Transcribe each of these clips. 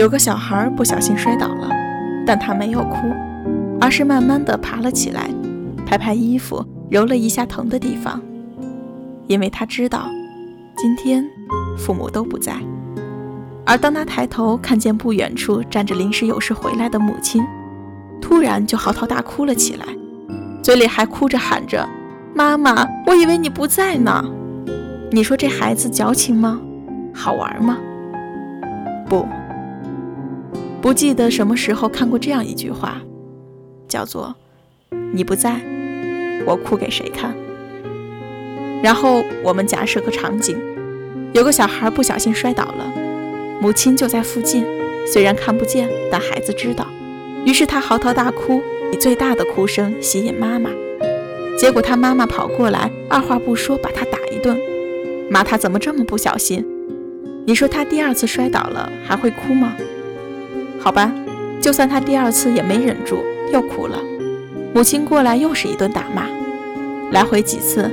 有个小孩不小心摔倒了，但他没有哭，而是慢慢的爬了起来，拍拍衣服，揉了一下疼的地方，因为他知道，今天父母都不在。而当他抬头看见不远处站着临时有事回来的母亲，突然就嚎啕大哭了起来，嘴里还哭着喊着：“妈妈，我以为你不在呢。”你说这孩子矫情吗？好玩吗？不。不记得什么时候看过这样一句话，叫做“你不在，我哭给谁看？”然后我们假设个场景，有个小孩不小心摔倒了，母亲就在附近，虽然看不见，但孩子知道。于是他嚎啕大哭，以最大的哭声吸引妈妈。结果他妈妈跑过来，二话不说把他打一顿，骂他怎么这么不小心。你说他第二次摔倒了还会哭吗？好吧，就算他第二次也没忍住，又哭了。母亲过来又是一顿打骂，来回几次，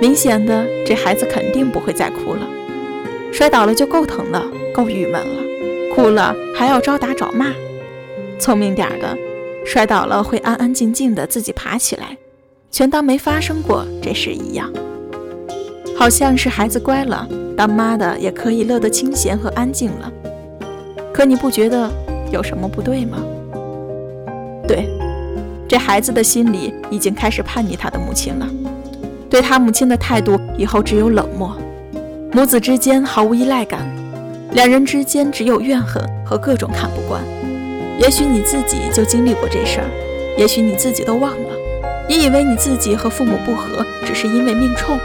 明显的这孩子肯定不会再哭了。摔倒了就够疼了，够郁闷了，哭了还要招打找骂。聪明点的，摔倒了会安安静静的自己爬起来，全当没发生过这事一样。好像是孩子乖了，当妈的也可以乐得清闲和安静了。可你不觉得？有什么不对吗？对，这孩子的心里已经开始叛逆他的母亲了，对他母亲的态度以后只有冷漠，母子之间毫无依赖感，两人之间只有怨恨和各种看不惯。也许你自己就经历过这事儿，也许你自己都忘了，你以为你自己和父母不和只是因为命冲，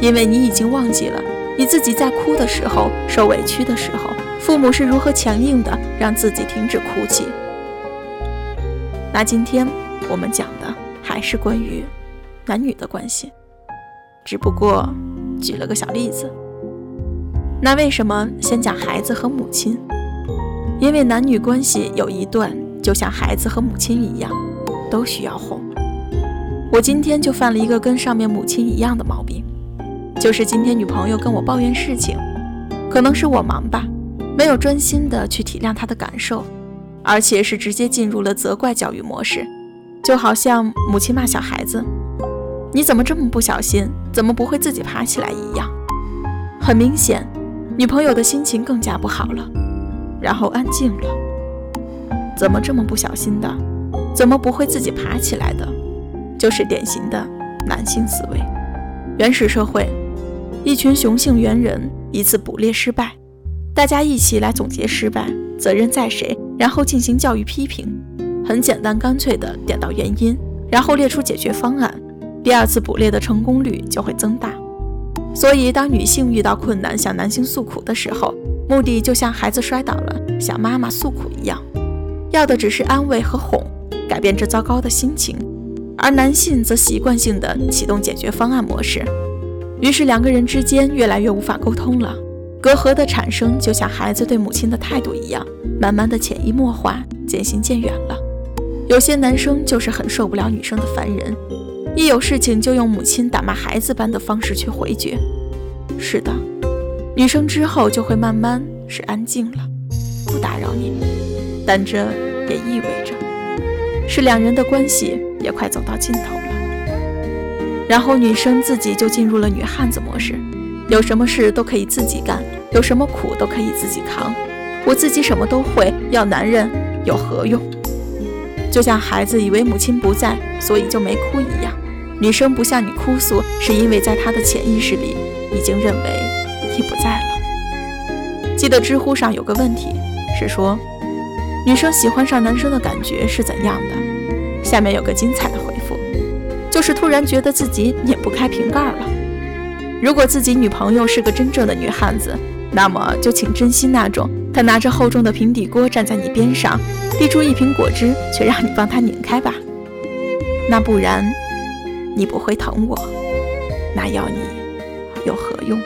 因为你已经忘记了你自己在哭的时候、受委屈的时候。父母是如何强硬的让自己停止哭泣？那今天我们讲的还是关于男女的关系，只不过举了个小例子。那为什么先讲孩子和母亲？因为男女关系有一段就像孩子和母亲一样，都需要哄。我今天就犯了一个跟上面母亲一样的毛病，就是今天女朋友跟我抱怨事情，可能是我忙吧。没有专心的去体谅他的感受，而且是直接进入了责怪教育模式，就好像母亲骂小孩子：“你怎么这么不小心？怎么不会自己爬起来？”一样。很明显，女朋友的心情更加不好了，然后安静了。怎么这么不小心的？怎么不会自己爬起来的？就是典型的男性思维。原始社会，一群雄性猿人一次捕猎失败。大家一起来总结失败，责任在谁？然后进行教育批评，很简单干脆的点到原因，然后列出解决方案，第二次捕猎的成功率就会增大。所以，当女性遇到困难向男性诉苦的时候，目的就像孩子摔倒了向妈妈诉苦一样，要的只是安慰和哄，改变这糟糕的心情；而男性则习惯性的启动解决方案模式，于是两个人之间越来越无法沟通了。隔阂的产生，就像孩子对母亲的态度一样，慢慢的潜移默化，渐行渐远了。有些男生就是很受不了女生的烦人，一有事情就用母亲打骂孩子般的方式去回绝。是的，女生之后就会慢慢是安静了，不打扰你。但这也意味着，是两人的关系也快走到尽头了。然后女生自己就进入了女汉子模式。有什么事都可以自己干，有什么苦都可以自己扛。我自己什么都会，要男人有何用？就像孩子以为母亲不在，所以就没哭一样。女生不向你哭诉，是因为在她的潜意识里已经认为你不在了。记得知乎上有个问题是说，女生喜欢上男生的感觉是怎样的？下面有个精彩的回复。就是突然觉得自己拧不开瓶盖了。如果自己女朋友是个真正的女汉子，那么就请珍惜那种他拿着厚重的平底锅站在你边上，递出一瓶果汁，却让你帮他拧开吧。那不然，你不会疼我，那要你有何用？